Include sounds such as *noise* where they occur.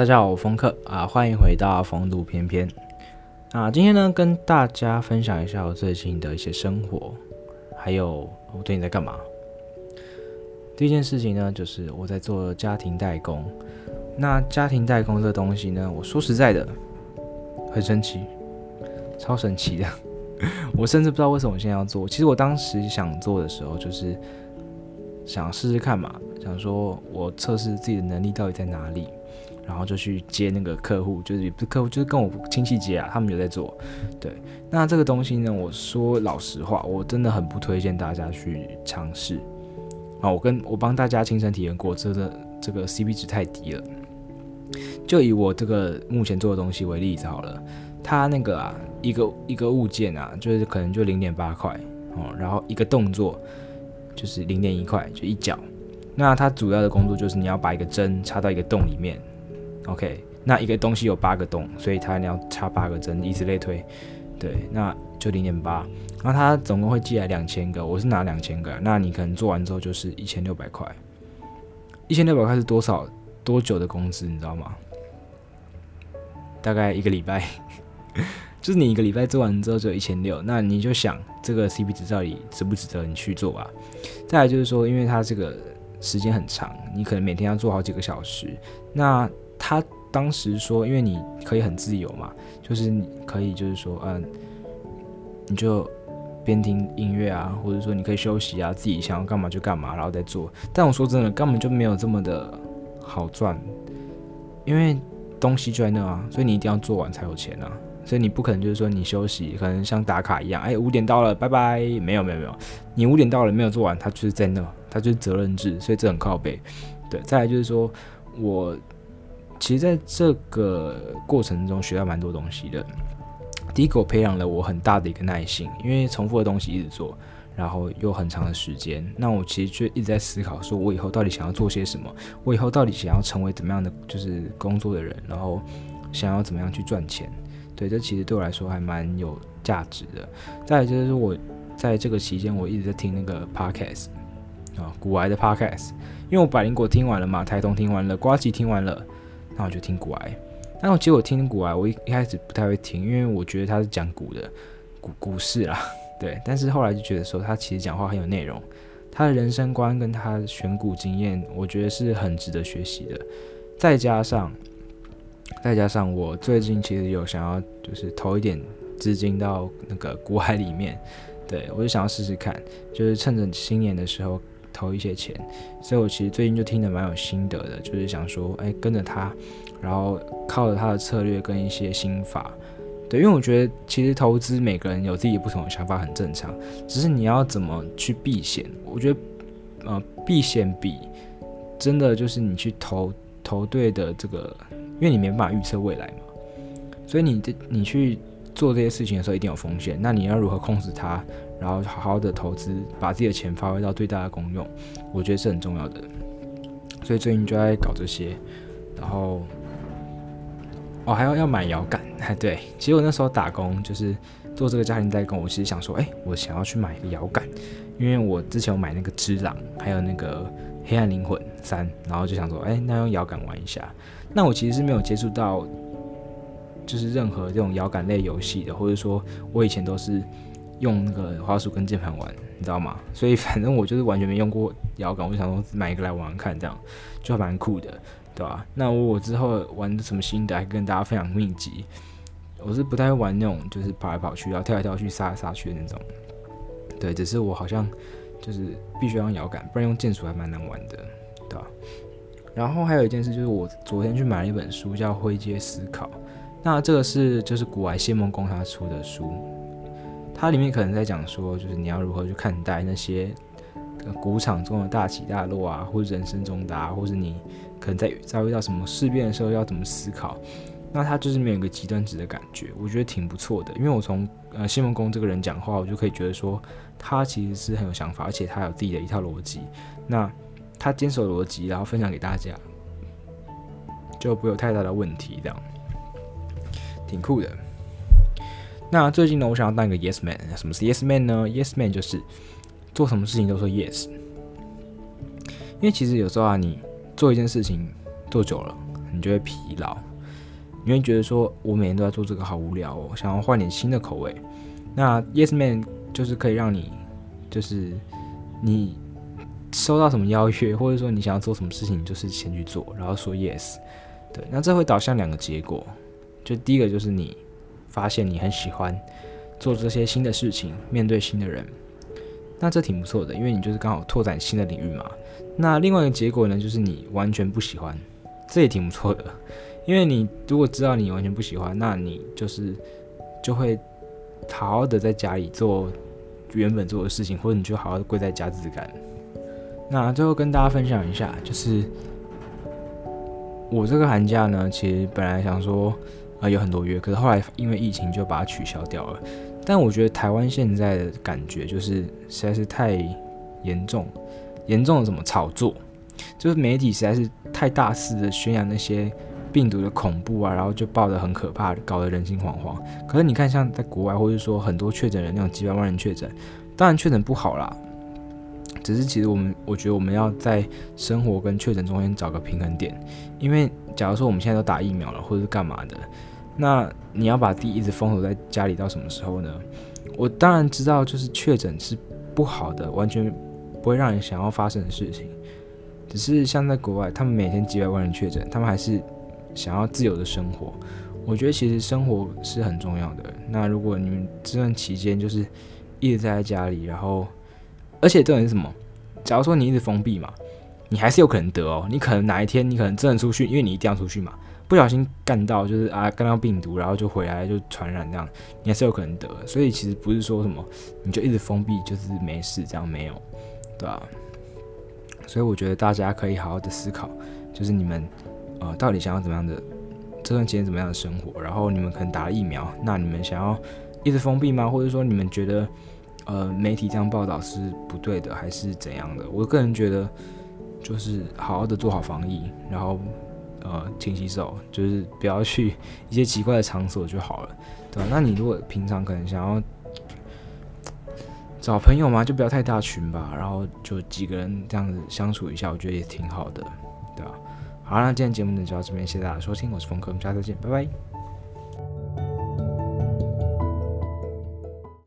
大家好，我风客啊，欢迎回到风度翩翩啊。今天呢，跟大家分享一下我最近的一些生活，还有我最近在干嘛。第一件事情呢，就是我在做家庭代工。那家庭代工这东西呢，我说实在的，很神奇，超神奇的。*laughs* 我甚至不知道为什么我现在要做。其实我当时想做的时候，就是想试试看嘛，想说我测试自己的能力到底在哪里。然后就去接那个客户，就是不是客户，就是跟我亲戚接啊，他们有在做。对，那这个东西呢，我说老实话，我真的很不推荐大家去尝试。啊，我跟我帮大家亲身体验过，这个这个 CP 值太低了。就以我这个目前做的东西为例子好了，它那个啊，一个一个物件啊，就是可能就零点八块哦，然后一个动作就是零点一块，就一角。那它主要的工作就是你要把一个针插到一个洞里面。OK，那一个东西有八个洞，所以它你要插八个针，以此类推，对，那就零点八。然后它总共会寄来两千个，我是拿两千个，那你可能做完之后就是一千六百块。一千六百块是多少多久的工资，你知道吗？大概一个礼拜，*laughs* 就是你一个礼拜做完之后就一千六，那你就想这个 CP 值到底值不值得你去做吧。再来就是说，因为它这个时间很长，你可能每天要做好几个小时，那。他当时说，因为你可以很自由嘛，就是你可以就是说，嗯，你就边听音乐啊，或者说你可以休息啊，自己想要干嘛就干嘛，然后再做。但我说真的，根本就没有这么的好赚，因为东西就在那啊，所以你一定要做完才有钱啊。所以你不可能就是说你休息，可能像打卡一样，哎，五点到了，拜拜。没有没有没有，你五点到了没有做完，他就是在那，他就是责任制，所以这很靠背。对，再来就是说我。其实，在这个过程中学到蛮多东西的。第一个，我培养了我很大的一个耐心，因为重复的东西一直做，然后又很长的时间。那我其实就一直在思考，说我以后到底想要做些什么？我以后到底想要成为怎么样的就是工作的人？然后想要怎么样去赚钱？对，这其实对我来说还蛮有价值的。再来就是我在这个期间，我一直在听那个 podcast 啊，股癌的 podcast，因为我百灵果听完了嘛，台东听完了，瓜吉听完了。那我就听股癌，但我结果听股癌，我一一开始不太会听，因为我觉得他是讲股的股股市啦，*laughs* 对。但是后来就觉得说他其实讲话很有内容，他的人生观跟他选股经验，我觉得是很值得学习的。再加上再加上我最近其实有想要就是投一点资金到那个股海里面，对，我就想要试试看，就是趁着新年的时候。投一些钱，所以我其实最近就听得蛮有心得的，就是想说，哎，跟着他，然后靠着他的策略跟一些心法，对，因为我觉得其实投资每个人有自己不同的想法，很正常，只是你要怎么去避险，我觉得，呃，避险比真的就是你去投投对的这个，因为你没办法预测未来嘛，所以你这你去做这些事情的时候一定有风险，那你要如何控制它？然后好好的投资，把自己的钱发挥到最大的功用，我觉得是很重要的。所以最近就在搞这些，然后哦还要要买摇杆，哎 *laughs* 对，其实我那时候打工就是做这个家庭代工，我其实想说，哎，我想要去买一个摇杆，因为我之前有买那个只狼，还有那个黑暗灵魂三，然后就想说，哎，那用摇杆玩一下。那我其实是没有接触到，就是任何这种摇杆类游戏的，或者说我以前都是。用那个滑鼠跟键盘玩，你知道吗？所以反正我就是完全没用过摇杆，我就想说买一个来玩玩看，这样就蛮酷的，对吧？那我之后玩的什么心得，还跟大家分享秘籍。我是不太会玩那种就是跑来跑去，然后跳来跳去、杀来杀去的那种。对，只是我好像就是必须要用摇杆，不然用键鼠还蛮难玩的，对吧？然后还有一件事就是，我昨天去买了一本书，叫《灰阶思考》。那这个是就是股癌谢梦工他出的书。它里面可能在讲说，就是你要如何去看待那些股场中的大起大落啊，或者人生中的啊，或者你可能在遭遇到什么事变的时候要怎么思考。那他就是没有一个极端值的感觉，我觉得挺不错的。因为我从呃谢孟恭这个人讲话，我就可以觉得说他其实是很有想法，而且他有自己的一套逻辑。那他坚守逻辑，然后分享给大家，就不有太大的问题，这样挺酷的。那最近呢，我想要当一个 yes man。什么是 yes man 呢？yes man 就是做什么事情都说 yes。因为其实有时候啊，你做一件事情做久了，你就会疲劳，你会觉得说，我每天都在做这个，好无聊哦，想要换点新的口味。那 Yes Man 就是可以让你，就是你收到什么邀约，或者说你想要做什么事情，就是先去做，然后说 Yes。对，那这会导向两个结果，就第一个就是你发现你很喜欢做这些新的事情，面对新的人。那这挺不错的，因为你就是刚好拓展新的领域嘛。那另外一个结果呢，就是你完全不喜欢，这也挺不错的，因为你如果知道你完全不喜欢，那你就是就会好好的在家里做原本做的事情，或者你就好好的归在家自干。那最后跟大家分享一下，就是我这个寒假呢，其实本来想说啊、有很多约，可是后来因为疫情就把它取消掉了。但我觉得台湾现在的感觉就是实在是太严重，严重的什么炒作，就是媒体实在是太大肆的宣扬那些病毒的恐怖啊，然后就报得很可怕，搞得人心惶惶。可是你看，像在国外，或者说很多确诊人那种几百万人确诊，当然确诊不好啦，只是其实我们我觉得我们要在生活跟确诊中间找个平衡点，因为假如说我们现在都打疫苗了，或者是干嘛的。那你要把地一直封锁在家里到什么时候呢？我当然知道，就是确诊是不好的，完全不会让人想要发生的事情。只是像在国外，他们每天几百万人确诊，他们还是想要自由的生活。我觉得其实生活是很重要的。那如果你们这段期间就是一直待在家里，然后而且重点是什么？假如说你一直封闭嘛，你还是有可能得哦。你可能哪一天你可能真的出去，因为你一定要出去嘛。不小心干到就是啊，干到病毒，然后就回来就传染这样，你还是有可能得。所以其实不是说什么你就一直封闭就是没事，这样没有，对吧？所以我觉得大家可以好好的思考，就是你们呃到底想要怎么样的这段期间怎么样的生活，然后你们可能打了疫苗，那你们想要一直封闭吗？或者说你们觉得呃媒体这样报道是不对的，还是怎样的？我个人觉得就是好好的做好防疫，然后。呃，勤洗手，就是不要去一些奇怪的场所就好了，对吧？那你如果平常可能想要找朋友嘛，就不要太大群吧，然后就几个人这样子相处一下，我觉得也挺好的，对吧？好，那今天节目就到这边，谢谢大家收听，我是峰哥，我们下次见，拜拜。